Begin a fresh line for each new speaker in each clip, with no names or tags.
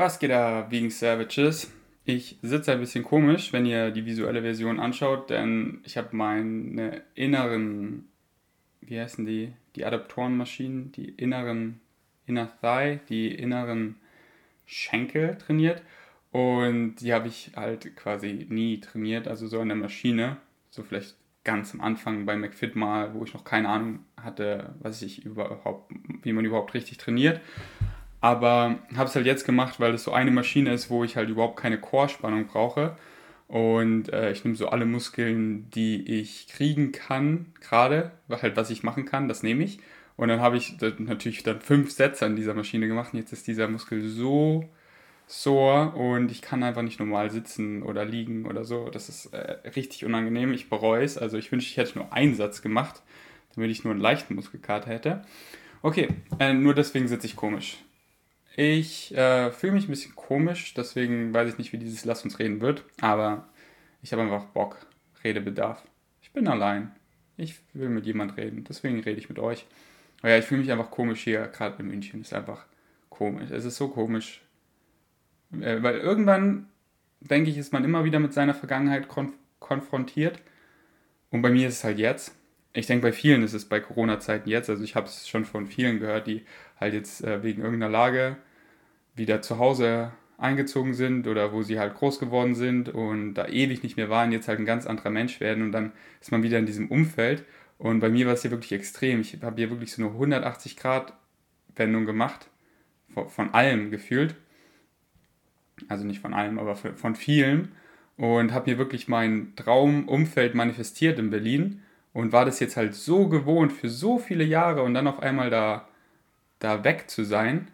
Was geht da, Vegan Savages? Ich sitze ein bisschen komisch, wenn ihr die visuelle Version anschaut, denn ich habe meine inneren, wie heißen die, die Adaptorenmaschinen, die inneren Inner Thigh, die inneren Schenkel trainiert und die habe ich halt quasi nie trainiert, also so an der Maschine, so vielleicht ganz am Anfang bei McFit mal, wo ich noch keine Ahnung hatte, was ich überhaupt, wie man überhaupt richtig trainiert. Aber habe es halt jetzt gemacht, weil es so eine Maschine ist, wo ich halt überhaupt keine Core-Spannung brauche. Und äh, ich nehme so alle Muskeln, die ich kriegen kann, gerade, halt was ich machen kann, das nehme ich. Und dann habe ich natürlich dann fünf Sätze an dieser Maschine gemacht. Und jetzt ist dieser Muskel so sore und ich kann einfach nicht normal sitzen oder liegen oder so. Das ist äh, richtig unangenehm. Ich bereue es. Also ich wünschte, ich hätte nur einen Satz gemacht, damit ich nur einen leichten Muskelkater hätte. Okay, äh, nur deswegen sitze ich komisch. Ich äh, fühle mich ein bisschen komisch, deswegen weiß ich nicht, wie dieses Lass uns reden wird, aber ich habe einfach Bock, Redebedarf. Ich bin allein. Ich will mit jemand reden, deswegen rede ich mit euch. Aber ja, ich fühle mich einfach komisch hier, gerade in München. Ist einfach komisch. Es ist so komisch. Äh, weil irgendwann, denke ich, ist man immer wieder mit seiner Vergangenheit konf konfrontiert. Und bei mir ist es halt jetzt. Ich denke, bei vielen ist es bei Corona-Zeiten jetzt. Also ich habe es schon von vielen gehört, die halt jetzt äh, wegen irgendeiner Lage wieder zu Hause eingezogen sind oder wo sie halt groß geworden sind und da ewig nicht mehr waren, jetzt halt ein ganz anderer Mensch werden und dann ist man wieder in diesem Umfeld. Und bei mir war es hier wirklich extrem. Ich habe hier wirklich so eine 180 Grad Wendung gemacht, von, allem gefühlt. Also nicht von allem, aber von, vielem. Und habe hier wirklich mein Traumumfeld manifestiert in Berlin und war das jetzt halt so gewohnt für so viele Jahre und dann auf einmal da, da weg zu sein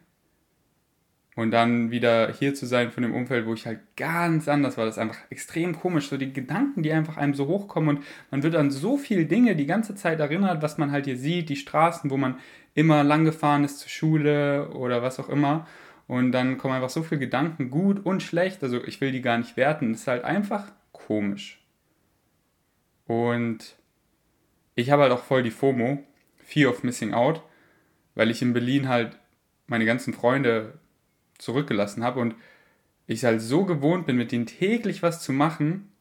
und dann wieder hier zu sein von dem Umfeld, wo ich halt ganz anders war. Das ist einfach extrem komisch. So die Gedanken, die einfach einem so hochkommen und man wird an so viele Dinge die ganze Zeit erinnert, was man halt hier sieht, die Straßen, wo man immer lang gefahren ist zur Schule oder was auch immer. Und dann kommen einfach so viele Gedanken, gut und schlecht. Also ich will die gar nicht werten. Das ist halt einfach komisch. Und ich habe halt auch voll die FOMO, Fear of Missing Out, weil ich in Berlin halt meine ganzen Freunde zurückgelassen habe und ich halt so gewohnt bin, mit denen täglich was zu machen.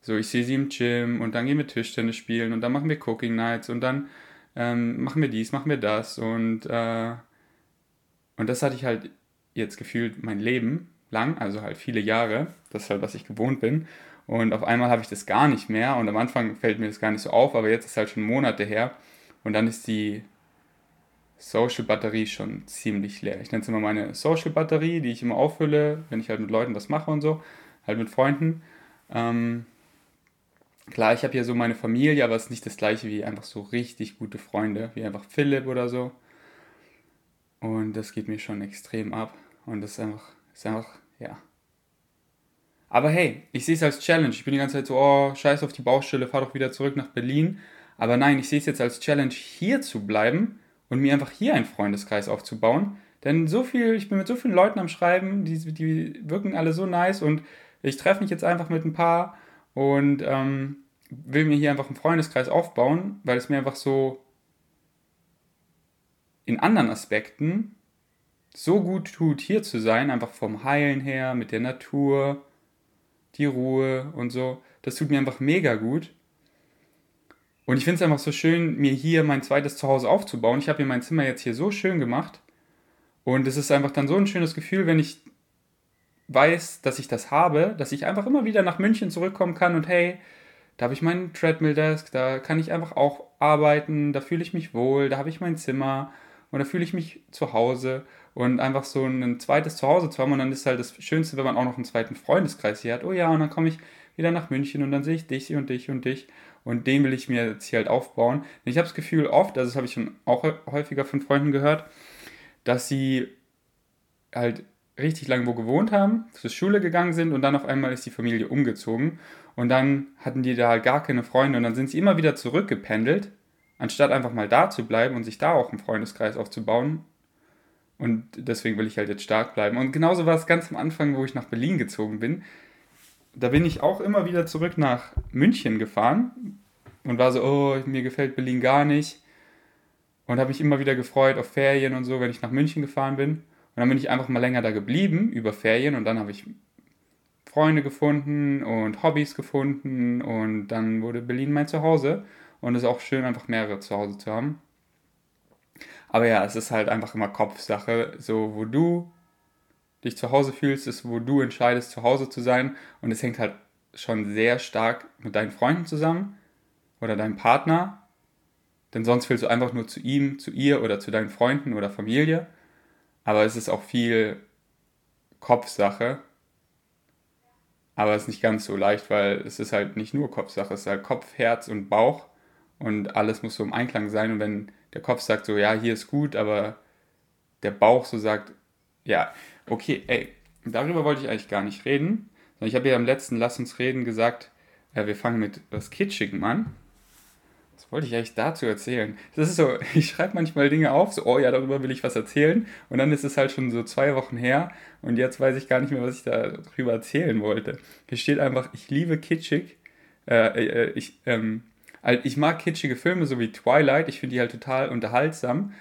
So, ich sehe sie im Gym und dann gehen wir Tischtennis spielen und dann machen wir Cooking Nights und dann ähm, machen wir dies, machen wir das und, äh, und das hatte ich halt jetzt gefühlt mein Leben lang, also halt viele Jahre. Das ist halt, was ich gewohnt bin. Und auf einmal habe ich das gar nicht mehr und am Anfang fällt mir das gar nicht so auf, aber jetzt ist halt schon Monate her und dann ist die Social-Batterie schon ziemlich leer. Ich nenne es immer meine Social-Batterie, die ich immer auffülle, wenn ich halt mit Leuten was mache und so, halt mit Freunden. Ähm, klar, ich habe hier so meine Familie, aber es ist nicht das gleiche wie einfach so richtig gute Freunde, wie einfach Philipp oder so. Und das geht mir schon extrem ab. Und das ist einfach, ist einfach, ja. Aber hey, ich sehe es als Challenge. Ich bin die ganze Zeit so, oh, scheiß auf die Baustelle, fahr doch wieder zurück nach Berlin. Aber nein, ich sehe es jetzt als Challenge, hier zu bleiben und mir einfach hier einen Freundeskreis aufzubauen. Denn so viel, ich bin mit so vielen Leuten am Schreiben, die, die wirken alle so nice und ich treffe mich jetzt einfach mit ein paar und ähm, will mir hier einfach einen Freundeskreis aufbauen, weil es mir einfach so in anderen Aspekten so gut tut, hier zu sein, einfach vom Heilen her, mit der Natur, die Ruhe und so. Das tut mir einfach mega gut. Und ich finde es einfach so schön, mir hier mein zweites Zuhause aufzubauen. Ich habe mir mein Zimmer jetzt hier so schön gemacht. Und es ist einfach dann so ein schönes Gefühl, wenn ich weiß, dass ich das habe, dass ich einfach immer wieder nach München zurückkommen kann und hey, da habe ich meinen Treadmill-Desk, da kann ich einfach auch arbeiten, da fühle ich mich wohl, da habe ich mein Zimmer und da fühle ich mich zu Hause und einfach so ein zweites Zuhause zu haben und dann ist halt das Schönste, wenn man auch noch einen zweiten Freundeskreis hier hat. Oh ja, und dann komme ich wieder nach München und dann sehe ich dich und dich und dich und den will ich mir jetzt hier halt aufbauen. ich habe das Gefühl oft, also das habe ich schon auch häufiger von Freunden gehört, dass sie halt richtig lange wo gewohnt haben, zur Schule gegangen sind und dann auf einmal ist die Familie umgezogen und dann hatten die da halt gar keine Freunde und dann sind sie immer wieder zurückgependelt, anstatt einfach mal da zu bleiben und sich da auch einen Freundeskreis aufzubauen. Und deswegen will ich halt jetzt stark bleiben. Und genauso war es ganz am Anfang, wo ich nach Berlin gezogen bin da bin ich auch immer wieder zurück nach München gefahren und war so, oh, mir gefällt Berlin gar nicht. Und habe mich immer wieder gefreut auf Ferien und so, wenn ich nach München gefahren bin. Und dann bin ich einfach mal länger da geblieben über Ferien und dann habe ich Freunde gefunden und Hobbys gefunden und dann wurde Berlin mein Zuhause und es ist auch schön, einfach mehrere zu Hause zu haben. Aber ja, es ist halt einfach immer Kopfsache, so wo du dich zu Hause fühlst, ist, wo du entscheidest, zu Hause zu sein und es hängt halt schon sehr stark mit deinen Freunden zusammen oder deinem Partner, denn sonst willst du einfach nur zu ihm, zu ihr oder zu deinen Freunden oder Familie. Aber es ist auch viel Kopfsache. Aber es ist nicht ganz so leicht, weil es ist halt nicht nur Kopfsache, es ist halt Kopf, Herz und Bauch und alles muss so im Einklang sein. Und wenn der Kopf sagt so, ja, hier ist gut, aber der Bauch so sagt, ja, okay, ey, darüber wollte ich eigentlich gar nicht reden. Ich habe ja im letzten Lass uns reden gesagt, äh, wir fangen mit was Kitschigem an. Was wollte ich eigentlich dazu erzählen? Das ist so, ich schreibe manchmal Dinge auf, so, oh ja, darüber will ich was erzählen. Und dann ist es halt schon so zwei Wochen her und jetzt weiß ich gar nicht mehr, was ich darüber erzählen wollte. Hier steht einfach, ich liebe kitschig. Äh, äh, ich, ähm, also ich mag kitschige Filme, so wie Twilight. Ich finde die halt total unterhaltsam.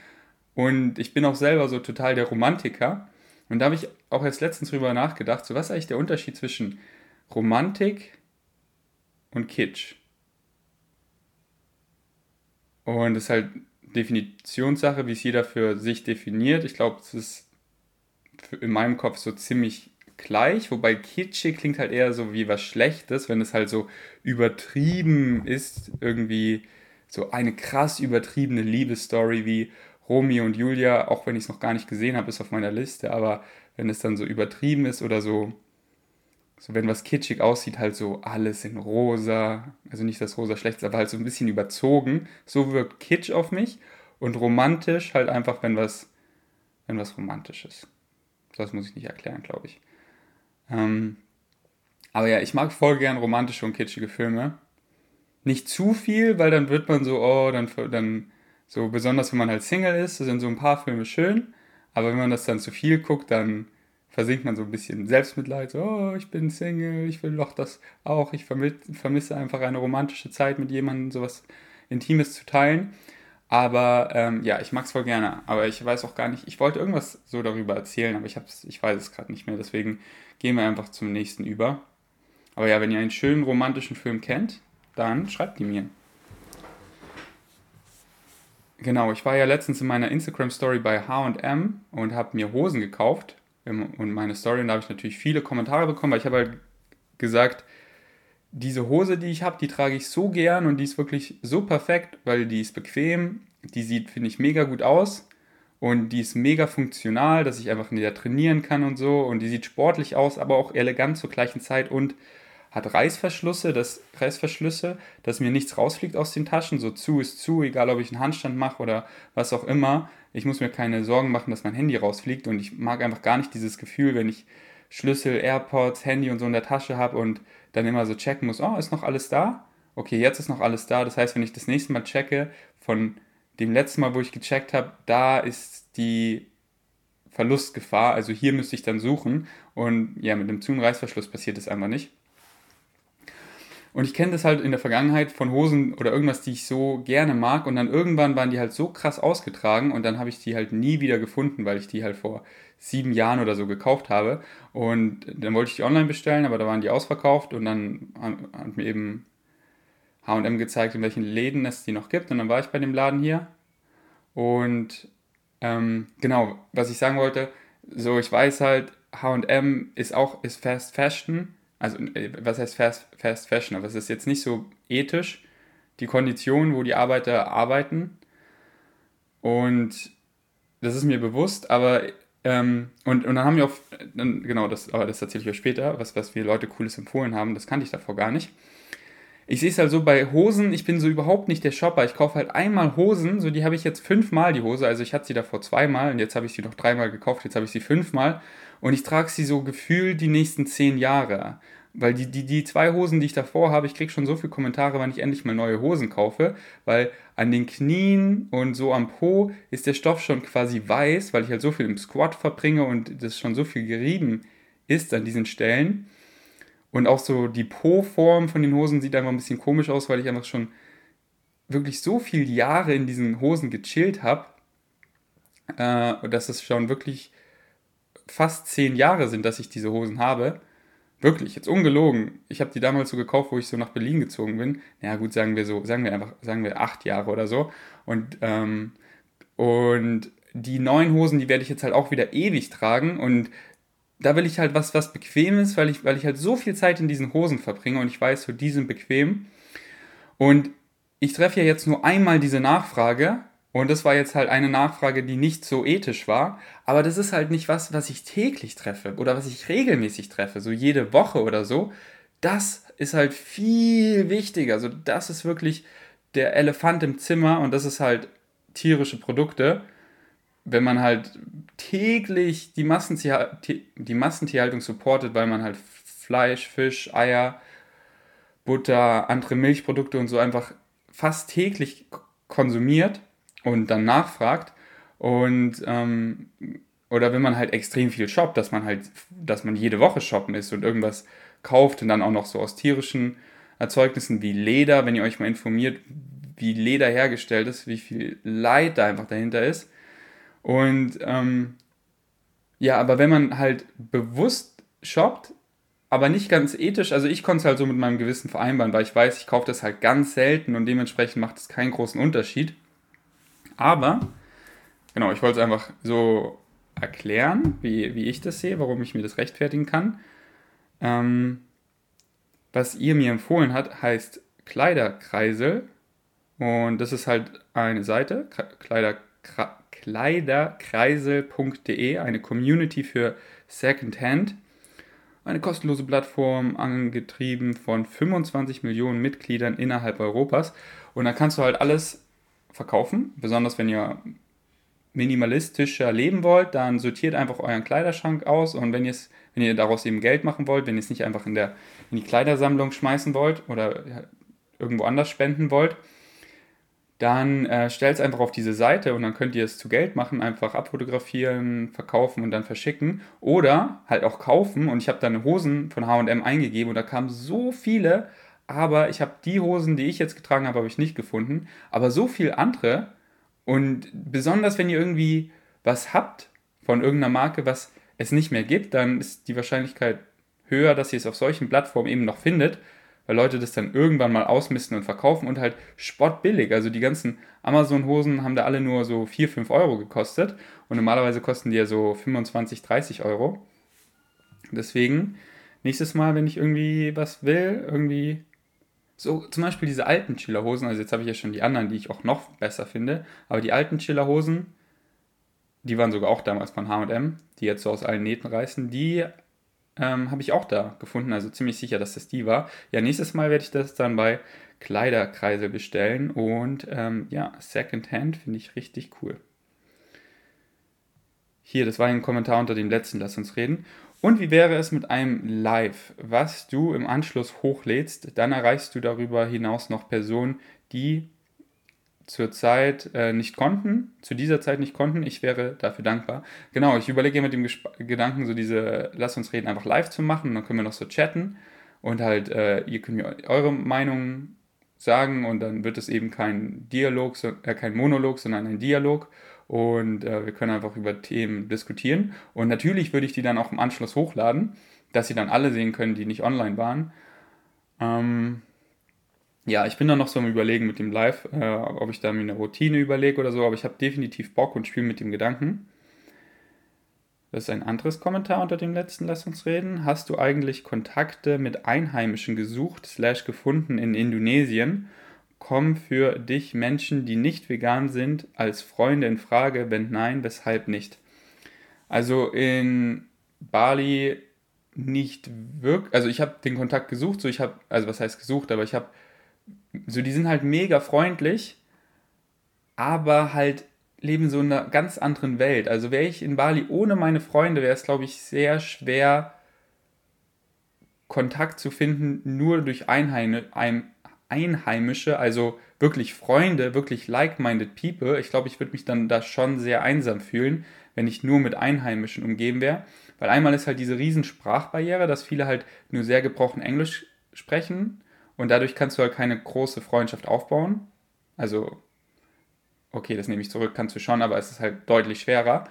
Und ich bin auch selber so total der Romantiker. Und da habe ich auch erst letztens drüber nachgedacht, so was ist eigentlich der Unterschied zwischen Romantik und Kitsch? Und das ist halt Definitionssache, wie es jeder für sich definiert. Ich glaube, es ist in meinem Kopf so ziemlich gleich, wobei kitschig klingt halt eher so wie was Schlechtes, wenn es halt so übertrieben ist, irgendwie so eine krass übertriebene Liebesstory wie Romeo und Julia, auch wenn ich es noch gar nicht gesehen habe, ist auf meiner Liste, aber wenn es dann so übertrieben ist oder so, so wenn was kitschig aussieht, halt so alles in rosa, also nicht das rosa schlecht aber halt so ein bisschen überzogen, so wirkt Kitsch auf mich und romantisch halt einfach, wenn was, wenn was romantisch ist. Das muss ich nicht erklären, glaube ich. Ähm, aber ja, ich mag voll gern romantische und kitschige Filme. Nicht zu viel, weil dann wird man so, oh, dann, dann so besonders wenn man halt Single ist, sind so ein paar Filme schön, aber wenn man das dann zu viel guckt, dann versinkt man so ein bisschen Selbstmitleid, so, oh, ich bin Single, ich will doch das auch, ich vermisse einfach eine romantische Zeit mit jemandem, sowas Intimes zu teilen. Aber ähm, ja, ich mag es voll gerne. Aber ich weiß auch gar nicht, ich wollte irgendwas so darüber erzählen, aber ich, hab's, ich weiß es gerade nicht mehr. Deswegen gehen wir einfach zum nächsten über. Aber ja, wenn ihr einen schönen romantischen Film kennt, dann schreibt die mir. Genau, ich war ja letztens in meiner Instagram-Story bei HM und habe mir Hosen gekauft. Und meine Story, und da habe ich natürlich viele Kommentare bekommen, weil ich habe halt gesagt, diese Hose, die ich habe, die trage ich so gern und die ist wirklich so perfekt, weil die ist bequem, die sieht, finde ich, mega gut aus und die ist mega funktional, dass ich einfach in der trainieren kann und so und die sieht sportlich aus, aber auch elegant zur gleichen Zeit und hat Reißverschlüsse, das Reißverschlüsse, dass mir nichts rausfliegt aus den Taschen, so zu ist zu, egal ob ich einen Handstand mache oder was auch immer. Ich muss mir keine Sorgen machen, dass mein Handy rausfliegt und ich mag einfach gar nicht dieses Gefühl, wenn ich Schlüssel, AirPods, Handy und so in der Tasche habe und dann immer so checken muss, oh, ist noch alles da? Okay, jetzt ist noch alles da. Das heißt, wenn ich das nächste Mal checke, von dem letzten Mal, wo ich gecheckt habe, da ist die Verlustgefahr. Also hier müsste ich dann suchen. Und ja, mit dem Zu- und Reißverschluss passiert das einfach nicht. Und ich kenne das halt in der Vergangenheit von Hosen oder irgendwas, die ich so gerne mag. Und dann irgendwann waren die halt so krass ausgetragen und dann habe ich die halt nie wieder gefunden, weil ich die halt vor sieben Jahren oder so gekauft habe. Und dann wollte ich die online bestellen, aber da waren die ausverkauft und dann hat mir eben HM gezeigt, in welchen Läden es die noch gibt. Und dann war ich bei dem Laden hier. Und ähm, genau, was ich sagen wollte, so ich weiß halt, HM ist auch ist Fast Fashion also äh, was heißt Fast, Fast Fashion, aber es ist jetzt nicht so ethisch, die Konditionen, wo die Arbeiter arbeiten. Und das ist mir bewusst, aber ähm, und, und dann haben wir auch, genau, das, aber das erzähle ich euch später, was, was wir Leute Cooles empfohlen haben, das kannte ich davor gar nicht. Ich sehe es halt so bei Hosen, ich bin so überhaupt nicht der Shopper. Ich kaufe halt einmal Hosen, so die habe ich jetzt fünfmal die Hose. Also ich hatte sie davor zweimal und jetzt habe ich sie noch dreimal gekauft, jetzt habe ich sie fünfmal. Und ich trage sie so gefühlt die nächsten zehn Jahre. Weil die, die, die zwei Hosen, die ich davor habe, ich kriege schon so viele Kommentare, wann ich endlich mal neue Hosen kaufe, weil an den Knien und so am Po ist der Stoff schon quasi weiß, weil ich halt so viel im Squat verbringe und das schon so viel gerieben ist an diesen Stellen. Und auch so die Po-Form von den Hosen sieht einfach ein bisschen komisch aus, weil ich einfach schon wirklich so viele Jahre in diesen Hosen gechillt habe, äh, dass es schon wirklich fast zehn Jahre sind, dass ich diese Hosen habe. Wirklich, jetzt ungelogen. Ich habe die damals so gekauft, wo ich so nach Berlin gezogen bin. Ja gut, sagen wir so, sagen wir einfach, sagen wir acht Jahre oder so. Und, ähm, und die neuen Hosen, die werde ich jetzt halt auch wieder ewig tragen. Und da will ich halt was, was bequem ist, weil ich, weil ich halt so viel Zeit in diesen Hosen verbringe und ich weiß, so die sind bequem. Und ich treffe ja jetzt nur einmal diese Nachfrage und das war jetzt halt eine Nachfrage, die nicht so ethisch war. Aber das ist halt nicht was, was ich täglich treffe oder was ich regelmäßig treffe, so jede Woche oder so. Das ist halt viel wichtiger. Also das ist wirklich der Elefant im Zimmer und das ist halt tierische Produkte. Wenn man halt täglich die, Massentier die Massentierhaltung supportet, weil man halt Fleisch, Fisch, Eier, Butter, andere Milchprodukte und so einfach fast täglich konsumiert und dann nachfragt und ähm, oder wenn man halt extrem viel shoppt, dass man halt, dass man jede Woche shoppen ist und irgendwas kauft und dann auch noch so aus tierischen Erzeugnissen wie Leder, wenn ihr euch mal informiert, wie Leder hergestellt ist, wie viel Leid da einfach dahinter ist. Und ähm, ja, aber wenn man halt bewusst shoppt, aber nicht ganz ethisch. Also ich konnte es halt so mit meinem Gewissen vereinbaren, weil ich weiß, ich kaufe das halt ganz selten und dementsprechend macht es keinen großen Unterschied. Aber, genau, ich wollte es einfach so erklären, wie, wie ich das sehe, warum ich mir das rechtfertigen kann. Ähm, was ihr mir empfohlen habt, heißt Kleiderkreisel. Und das ist halt eine Seite, Kleider, kleiderkreisel.de, eine Community für Secondhand. Eine kostenlose Plattform, angetrieben von 25 Millionen Mitgliedern innerhalb Europas. Und da kannst du halt alles verkaufen, besonders wenn ihr minimalistischer leben wollt, dann sortiert einfach euren Kleiderschrank aus. Und wenn, wenn ihr daraus eben Geld machen wollt, wenn ihr es nicht einfach in, der, in die Kleidersammlung schmeißen wollt oder irgendwo anders spenden wollt, dann äh, stellt es einfach auf diese Seite und dann könnt ihr es zu Geld machen, einfach abfotografieren, verkaufen und dann verschicken. Oder halt auch kaufen. Und ich habe dann Hosen von HM eingegeben und da kamen so viele, aber ich habe die Hosen, die ich jetzt getragen habe, habe ich nicht gefunden. Aber so viele andere und besonders wenn ihr irgendwie was habt von irgendeiner Marke, was es nicht mehr gibt, dann ist die Wahrscheinlichkeit höher, dass ihr es auf solchen Plattformen eben noch findet weil Leute das dann irgendwann mal ausmisten und verkaufen und halt spottbillig. Also die ganzen Amazon-Hosen haben da alle nur so 4, 5 Euro gekostet und normalerweise kosten die ja so 25, 30 Euro. Deswegen, nächstes Mal, wenn ich irgendwie was will, irgendwie so zum Beispiel diese alten Chillerhosen, also jetzt habe ich ja schon die anderen, die ich auch noch besser finde, aber die alten Chillerhosen, die waren sogar auch damals von H&M, die jetzt so aus allen Nähten reißen, die ähm, habe ich auch da gefunden, also ziemlich sicher, dass das die war. Ja, nächstes Mal werde ich das dann bei Kleiderkreise bestellen und ähm, ja, Secondhand finde ich richtig cool. Hier, das war ein Kommentar unter dem letzten, lass uns reden. Und wie wäre es mit einem Live, was du im Anschluss hochlädst? Dann erreichst du darüber hinaus noch Personen, die zurzeit äh, nicht konnten, zu dieser Zeit nicht konnten. Ich wäre dafür dankbar. Genau, ich überlege mit dem Gesp Gedanken, so diese Lass uns reden einfach live zu machen. Dann können wir noch so chatten und halt, äh, ihr könnt mir eure Meinung sagen und dann wird es eben kein Dialog, äh, kein Monolog, sondern ein Dialog und äh, wir können einfach über Themen diskutieren. Und natürlich würde ich die dann auch im Anschluss hochladen, dass sie dann alle sehen können, die nicht online waren. Ähm, ja, ich bin da noch so am Überlegen mit dem Live, äh, ob ich da mir eine Routine überlege oder so, aber ich habe definitiv Bock und spiele mit dem Gedanken. Das ist ein anderes Kommentar unter dem letzten Lass uns reden. Hast du eigentlich Kontakte mit Einheimischen gesucht, slash gefunden in Indonesien? Kommen für dich Menschen, die nicht vegan sind, als Freunde in Frage? Wenn nein, weshalb nicht? Also in Bali nicht wirklich, also ich habe den Kontakt gesucht, so ich habe, also was heißt gesucht, aber ich habe so, die sind halt mega freundlich, aber halt leben so in einer ganz anderen Welt. Also wäre ich in Bali ohne meine Freunde, wäre es, glaube ich, sehr schwer, Kontakt zu finden, nur durch Einheim Einheimische, also wirklich Freunde, wirklich like-minded people. Ich glaube, ich würde mich dann da schon sehr einsam fühlen, wenn ich nur mit Einheimischen umgeben wäre. Weil einmal ist halt diese riesen Sprachbarriere, dass viele halt nur sehr gebrochen Englisch sprechen und dadurch kannst du halt keine große Freundschaft aufbauen. Also, okay, das nehme ich zurück, kannst du schon, aber es ist halt deutlich schwerer.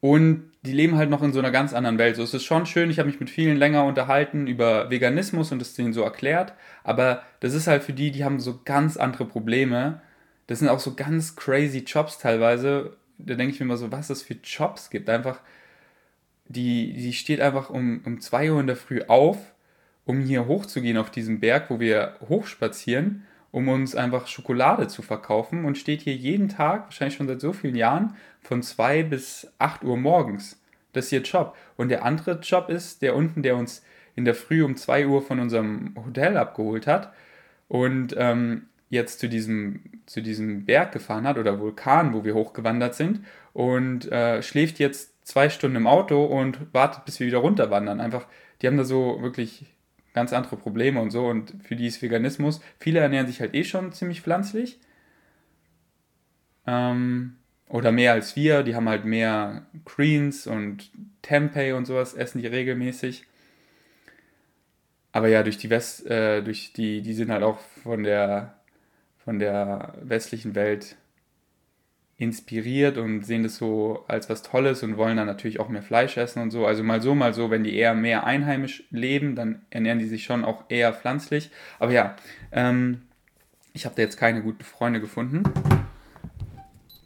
Und die leben halt noch in so einer ganz anderen Welt. So es ist schon schön, ich habe mich mit vielen länger unterhalten über Veganismus und es denen so erklärt, aber das ist halt für die, die haben so ganz andere Probleme. Das sind auch so ganz crazy Jobs teilweise. Da denke ich mir immer so, was es für Jobs gibt. Einfach, die, die steht einfach um, um 2 Uhr in der Früh auf, um hier hochzugehen auf diesem Berg, wo wir hochspazieren um uns einfach Schokolade zu verkaufen und steht hier jeden Tag, wahrscheinlich schon seit so vielen Jahren, von 2 bis 8 Uhr morgens. Das ist ihr Job. Und der andere Job ist der unten, der uns in der Früh um 2 Uhr von unserem Hotel abgeholt hat und ähm, jetzt zu diesem, zu diesem Berg gefahren hat oder Vulkan, wo wir hochgewandert sind und äh, schläft jetzt zwei Stunden im Auto und wartet, bis wir wieder runterwandern. Einfach, die haben da so wirklich ganz andere Probleme und so. Und für die ist Veganismus, viele ernähren sich halt eh schon ziemlich pflanzlich. Ähm, oder mehr als wir, die haben halt mehr Greens und Tempeh und sowas, essen die regelmäßig. Aber ja, durch die West, äh, durch die, die sind halt auch von der, von der westlichen Welt inspiriert und sehen das so als was Tolles und wollen dann natürlich auch mehr Fleisch essen und so. Also mal so, mal so, wenn die eher mehr einheimisch leben, dann ernähren die sich schon auch eher pflanzlich. Aber ja, ähm, ich habe da jetzt keine guten Freunde gefunden.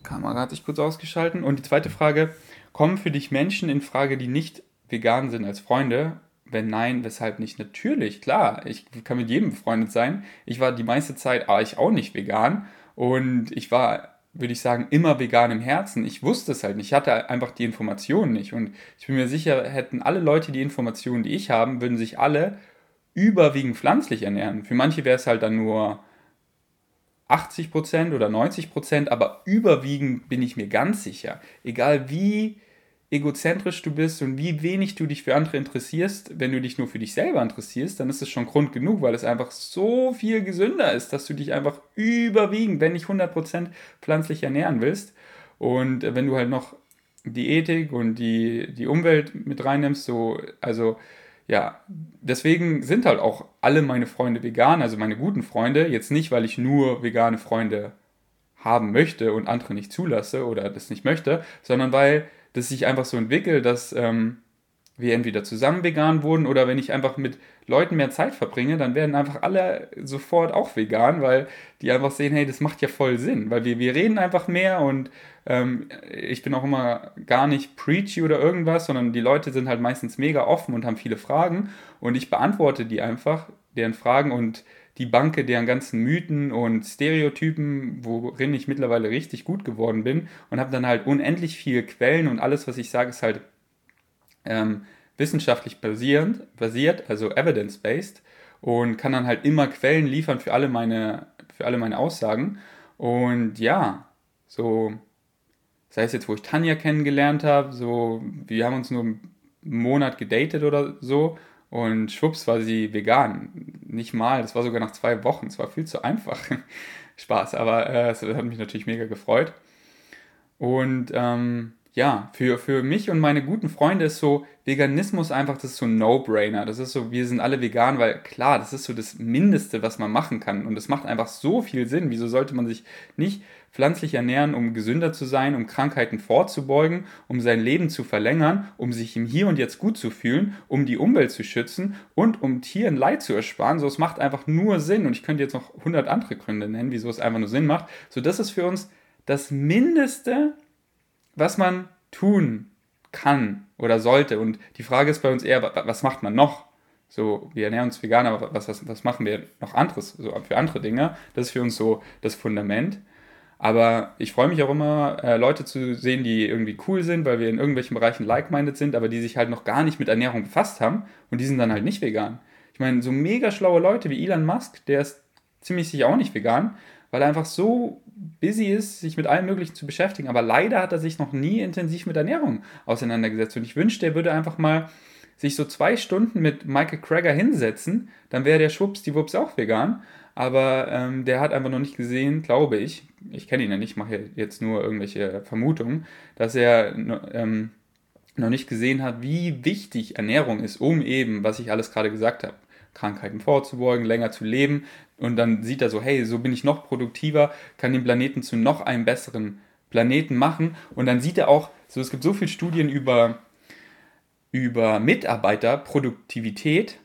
Kamera hat sich kurz ausgeschalten. Und die zweite Frage, kommen für dich Menschen in Frage, die nicht vegan sind als Freunde? Wenn nein, weshalb nicht? Natürlich, klar, ich kann mit jedem befreundet sein. Ich war die meiste Zeit, aber ich auch nicht vegan. Und ich war würde ich sagen, immer vegan im Herzen. Ich wusste es halt nicht. Ich hatte einfach die Informationen nicht. Und ich bin mir sicher, hätten alle Leute die Informationen, die ich habe, würden sich alle überwiegend pflanzlich ernähren. Für manche wäre es halt dann nur 80% oder 90%, aber überwiegend bin ich mir ganz sicher. Egal wie egozentrisch du bist und wie wenig du dich für andere interessierst, wenn du dich nur für dich selber interessierst, dann ist es schon Grund genug, weil es einfach so viel gesünder ist, dass du dich einfach überwiegend, wenn nicht 100% pflanzlich ernähren willst. Und wenn du halt noch die Ethik und die, die Umwelt mit reinnimmst, so, also ja, deswegen sind halt auch alle meine Freunde vegan, also meine guten Freunde, jetzt nicht, weil ich nur vegane Freunde haben möchte und andere nicht zulasse oder das nicht möchte, sondern weil das sich einfach so entwickelt, dass ähm, wir entweder zusammen vegan wurden oder wenn ich einfach mit Leuten mehr Zeit verbringe, dann werden einfach alle sofort auch vegan, weil die einfach sehen, hey, das macht ja voll Sinn, weil wir, wir reden einfach mehr und ähm, ich bin auch immer gar nicht preachy oder irgendwas, sondern die Leute sind halt meistens mega offen und haben viele Fragen und ich beantworte die einfach, deren Fragen und die Banke deren ganzen Mythen und Stereotypen, worin ich mittlerweile richtig gut geworden bin und habe dann halt unendlich viele Quellen und alles, was ich sage, ist halt ähm, wissenschaftlich basierend, basiert, also evidence-based und kann dann halt immer Quellen liefern für alle meine, für alle meine Aussagen. Und ja, so, sei es jetzt, wo ich Tanja kennengelernt habe, so, wir haben uns nur einen Monat gedatet oder so und schwupps war sie vegan. Nicht mal, das war sogar nach zwei Wochen. Es war viel zu einfach. Spaß, aber äh, es hat mich natürlich mega gefreut. Und ähm, ja, für, für mich und meine guten Freunde ist so Veganismus einfach, das ist so ein No-Brainer. Das ist so, wir sind alle vegan, weil klar, das ist so das Mindeste, was man machen kann. Und es macht einfach so viel Sinn. Wieso sollte man sich nicht pflanzlich ernähren, um gesünder zu sein, um Krankheiten vorzubeugen, um sein Leben zu verlängern, um sich im Hier und Jetzt gut zu fühlen, um die Umwelt zu schützen und um Tieren Leid zu ersparen. So, es macht einfach nur Sinn. Und ich könnte jetzt noch 100 andere Gründe nennen, wieso es einfach nur Sinn macht. So, das ist für uns das Mindeste, was man tun kann oder sollte. Und die Frage ist bei uns eher, was macht man noch? So, wir ernähren uns vegan, aber was, was, was machen wir noch anderes, so für andere Dinge? Das ist für uns so das Fundament. Aber ich freue mich auch immer, äh, Leute zu sehen, die irgendwie cool sind, weil wir in irgendwelchen Bereichen like-minded sind, aber die sich halt noch gar nicht mit Ernährung befasst haben und die sind dann halt nicht vegan. Ich meine, so mega schlaue Leute wie Elon Musk, der ist ziemlich sicher auch nicht vegan, weil er einfach so busy ist, sich mit allem Möglichen zu beschäftigen. Aber leider hat er sich noch nie intensiv mit Ernährung auseinandergesetzt. Und ich wünschte, er würde einfach mal sich so zwei Stunden mit Michael Krager hinsetzen, dann wäre der Schwupps die auch vegan. Aber ähm, der hat einfach noch nicht gesehen, glaube ich, ich kenne ihn ja nicht, mache jetzt nur irgendwelche Vermutungen, dass er ähm, noch nicht gesehen hat, wie wichtig Ernährung ist, um eben, was ich alles gerade gesagt habe, Krankheiten vorzubeugen, länger zu leben. Und dann sieht er so, hey, so bin ich noch produktiver, kann den Planeten zu noch einem besseren Planeten machen. Und dann sieht er auch, so es gibt so viele Studien über, über Mitarbeiterproduktivität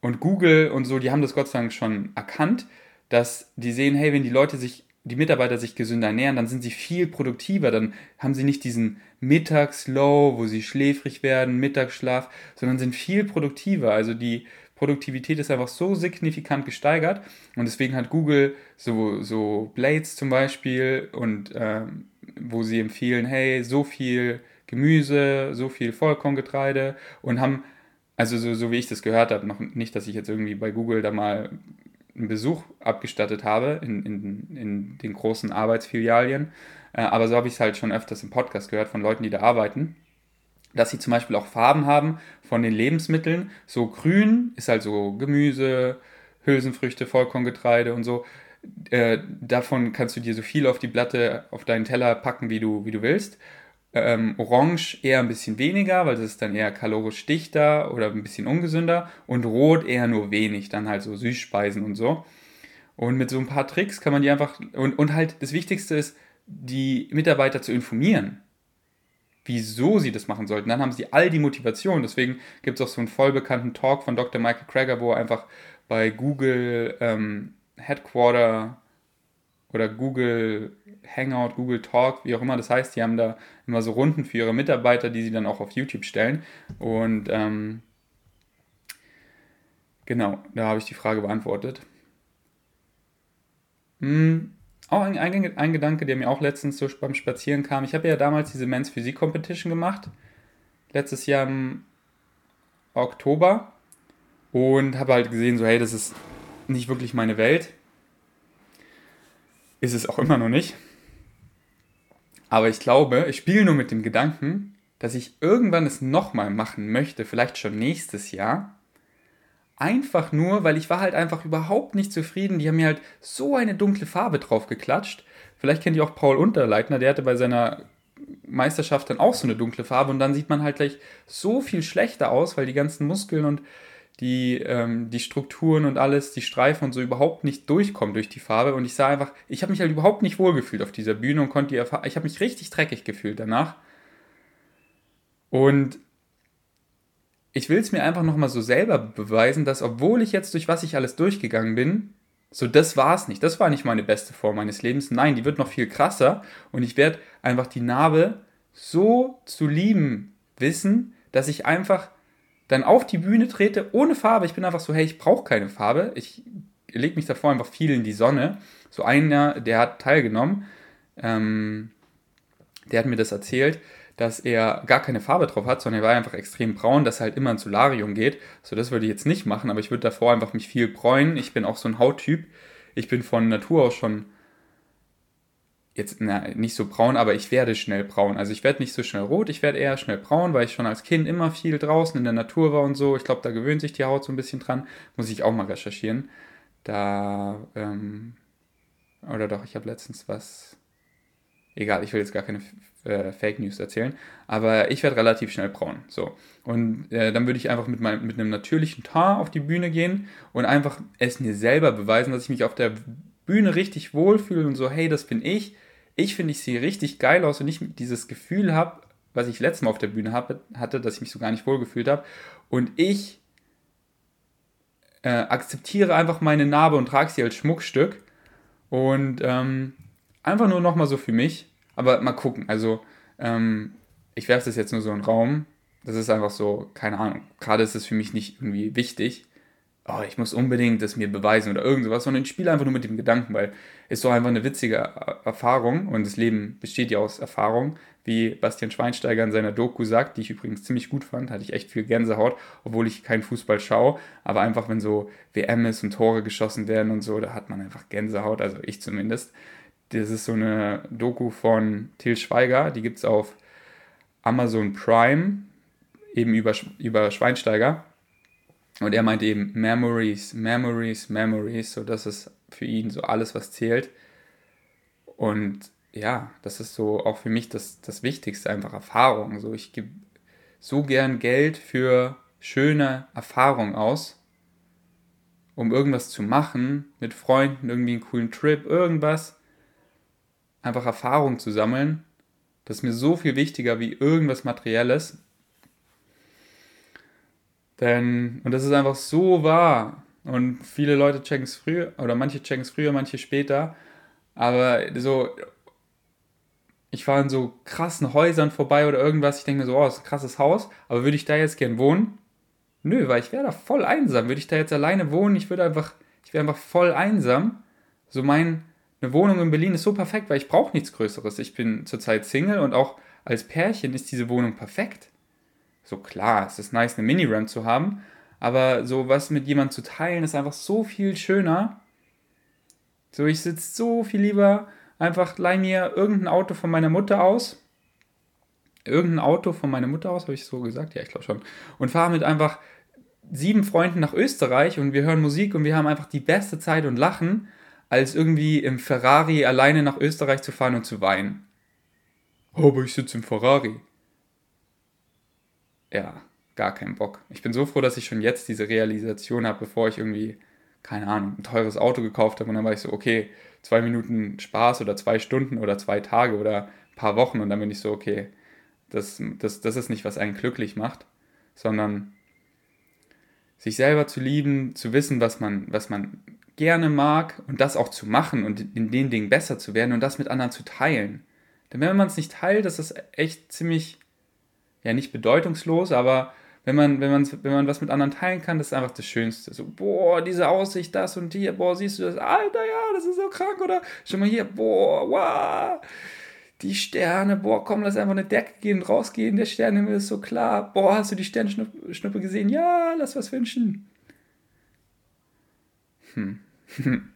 und Google und so, die haben das Gott sei Dank schon erkannt, dass die sehen, hey, wenn die Leute sich, die Mitarbeiter sich gesünder ernähren, dann sind sie viel produktiver, dann haben sie nicht diesen Mittagslow, wo sie schläfrig werden, Mittagsschlaf, sondern sind viel produktiver. Also die Produktivität ist einfach so signifikant gesteigert und deswegen hat Google so, so Blades zum Beispiel und ähm, wo sie empfehlen, hey, so viel Gemüse, so viel Vollkorngetreide und haben, also so, so wie ich das gehört habe, noch nicht, dass ich jetzt irgendwie bei Google da mal einen Besuch abgestattet habe in, in, in den großen Arbeitsfilialien, äh, aber so habe ich es halt schon öfters im Podcast gehört von Leuten, die da arbeiten dass sie zum Beispiel auch Farben haben von den Lebensmitteln. So grün ist halt so Gemüse, Hülsenfrüchte, Vollkorngetreide und so. Äh, davon kannst du dir so viel auf die Platte, auf deinen Teller packen, wie du, wie du willst. Ähm, Orange eher ein bisschen weniger, weil das ist dann eher kalorisch dichter oder ein bisschen ungesünder. Und Rot eher nur wenig, dann halt so Süßspeisen und so. Und mit so ein paar Tricks kann man die einfach. Und, und halt das Wichtigste ist, die Mitarbeiter zu informieren wieso sie das machen sollten. Dann haben sie all die Motivation. Deswegen gibt es auch so einen voll bekannten Talk von Dr. Michael Krager, wo er einfach bei Google ähm, Headquarter oder Google Hangout, Google Talk, wie auch immer das heißt, die haben da immer so Runden für ihre Mitarbeiter, die sie dann auch auf YouTube stellen. Und ähm, genau, da habe ich die Frage beantwortet. Hm, auch ein, ein, ein, Gedanke, der mir auch letztens so beim Spazieren kam. Ich habe ja damals diese Men's Physik Competition gemacht. Letztes Jahr im Oktober. Und habe halt gesehen, so, hey, das ist nicht wirklich meine Welt. Ist es auch immer noch nicht. Aber ich glaube, ich spiele nur mit dem Gedanken, dass ich irgendwann es nochmal machen möchte, vielleicht schon nächstes Jahr. Einfach nur, weil ich war halt einfach überhaupt nicht zufrieden. Die haben mir halt so eine dunkle Farbe drauf geklatscht. Vielleicht kennt ihr auch Paul Unterleitner, der hatte bei seiner Meisterschaft dann auch so eine dunkle Farbe und dann sieht man halt gleich so viel schlechter aus, weil die ganzen Muskeln und die, ähm, die Strukturen und alles, die Streifen und so überhaupt nicht durchkommen durch die Farbe. Und ich sah einfach, ich habe mich halt überhaupt nicht wohlgefühlt auf dieser Bühne und konnte die Erfahrung, ich habe mich richtig dreckig gefühlt danach. Und ich will es mir einfach nochmal so selber beweisen, dass obwohl ich jetzt durch was ich alles durchgegangen bin, so das war es nicht. Das war nicht meine beste Form meines Lebens. Nein, die wird noch viel krasser und ich werde einfach die Narbe so zu lieben wissen, dass ich einfach dann auf die Bühne trete ohne Farbe. Ich bin einfach so, hey, ich brauche keine Farbe. Ich lege mich davor einfach viel in die Sonne. So einer, der hat teilgenommen, ähm, der hat mir das erzählt dass er gar keine Farbe drauf hat, sondern er war einfach extrem braun, dass er halt immer ins Solarium geht. So, das würde ich jetzt nicht machen, aber ich würde davor einfach mich viel bräunen. Ich bin auch so ein Hauttyp. Ich bin von Natur aus schon jetzt na, nicht so braun, aber ich werde schnell braun. Also ich werde nicht so schnell rot, ich werde eher schnell braun, weil ich schon als Kind immer viel draußen in der Natur war und so. Ich glaube, da gewöhnt sich die Haut so ein bisschen dran. Muss ich auch mal recherchieren. Da, ähm, oder doch, ich habe letztens was egal, ich will jetzt gar keine äh, Fake News erzählen, aber ich werde relativ schnell braun. So. Und äh, dann würde ich einfach mit, mein, mit einem natürlichen Tar auf die Bühne gehen und einfach es mir selber beweisen, dass ich mich auf der Bühne richtig wohlfühle und so, hey, das bin ich. Ich finde, ich sehe richtig geil aus und ich dieses Gefühl habe, was ich letztes Mal auf der Bühne hab, hatte, dass ich mich so gar nicht wohlgefühlt habe. Und ich äh, akzeptiere einfach meine Narbe und trage sie als Schmuckstück. Und ähm, Einfach nur nochmal so für mich. Aber mal gucken. Also, ähm, ich werfe das jetzt nur so in den Raum. Das ist einfach so, keine Ahnung. Gerade ist es für mich nicht irgendwie wichtig. Oh, ich muss unbedingt das mir beweisen oder irgendwas, sondern ich spiele einfach nur mit dem Gedanken, weil es so einfach eine witzige Erfahrung und das Leben besteht ja aus Erfahrung, wie Bastian Schweinsteiger in seiner Doku sagt, die ich übrigens ziemlich gut fand, hatte ich echt viel Gänsehaut, obwohl ich keinen Fußball schaue, aber einfach wenn so WM ist und Tore geschossen werden und so, da hat man einfach Gänsehaut, also ich zumindest. Das ist so eine Doku von Till Schweiger, die gibt es auf Amazon Prime, eben über, über Schweinsteiger. Und er meint eben Memories, Memories, Memories, so das ist für ihn so alles, was zählt. Und ja, das ist so auch für mich das, das Wichtigste, einfach Erfahrung. So, ich gebe so gern Geld für schöne Erfahrungen aus, um irgendwas zu machen, mit Freunden, irgendwie einen coolen Trip, irgendwas einfach Erfahrung zu sammeln Das ist mir so viel wichtiger wie irgendwas Materielles. Denn, und das ist einfach so wahr. Und viele Leute checken es früher, oder manche checken es früher, manche später. Aber so, ich fahre in so krassen Häusern vorbei oder irgendwas. Ich denke mir so, oh, das ist ein krasses Haus. Aber würde ich da jetzt gern wohnen? Nö, weil ich wäre da voll einsam. Würde ich da jetzt alleine wohnen, ich würde einfach, ich wäre einfach voll einsam. So mein, eine Wohnung in Berlin ist so perfekt, weil ich brauche nichts Größeres. Ich bin zurzeit Single und auch als Pärchen ist diese Wohnung perfekt. So klar, es ist nice, eine Mini-Ramp zu haben, aber so was mit jemandem zu teilen, ist einfach so viel schöner. So, ich sitze so viel lieber, einfach leih mir irgendein Auto von meiner Mutter aus. Irgendein Auto von meiner Mutter aus, habe ich so gesagt? Ja, ich glaube schon. Und fahre mit einfach sieben Freunden nach Österreich und wir hören Musik und wir haben einfach die beste Zeit und lachen, als irgendwie im Ferrari alleine nach Österreich zu fahren und zu weinen. Aber ich sitze im Ferrari. Ja, gar keinen Bock. Ich bin so froh, dass ich schon jetzt diese Realisation habe, bevor ich irgendwie, keine Ahnung, ein teures Auto gekauft habe und dann war ich so, okay, zwei Minuten Spaß oder zwei Stunden oder zwei Tage oder ein paar Wochen und dann bin ich so, okay, das, das, das ist nicht, was einen glücklich macht, sondern sich selber zu lieben, zu wissen, was man, was man gerne mag und das auch zu machen und in den Dingen besser zu werden und das mit anderen zu teilen. Denn wenn man es nicht teilt, das ist echt ziemlich, ja nicht bedeutungslos, aber wenn man, wenn, wenn man was mit anderen teilen kann, das ist einfach das Schönste. So, boah, diese Aussicht, das und hier, boah, siehst du das? Alter, ja, das ist so krank, oder? Schon mal hier, boah, wow die Sterne, boah, komm, lass einfach eine Decke gehen, rausgehen, der Sternenhimmel ist so klar. Boah, hast du die Sternschnuppe gesehen? Ja, lass was wünschen. Hm.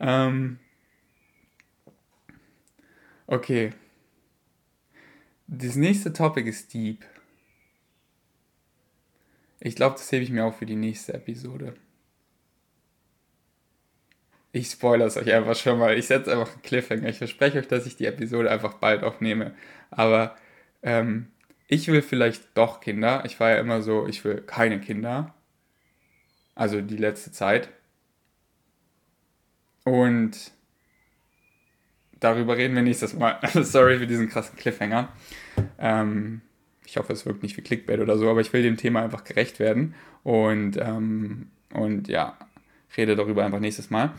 ähm. Okay. Das nächste Topic ist Deep. Ich glaube, das hebe ich mir auch für die nächste Episode. Ich spoilere es euch einfach schon mal. Ich setze einfach einen Cliffhanger. Ich verspreche euch, dass ich die Episode einfach bald aufnehme. Aber ähm, ich will vielleicht doch Kinder. Ich war ja immer so, ich will keine Kinder. Also die letzte Zeit. Und darüber reden wir nächstes Mal. Sorry für diesen krassen Cliffhanger. Ähm, ich hoffe, es wirkt nicht wie Clickbait oder so, aber ich will dem Thema einfach gerecht werden. Und, ähm, und ja, rede darüber einfach nächstes Mal.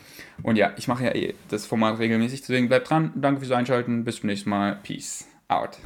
Und ja, ich mache ja eh das Format regelmäßig, deswegen bleibt dran. Danke fürs Einschalten. Bis zum nächsten Mal. Peace out.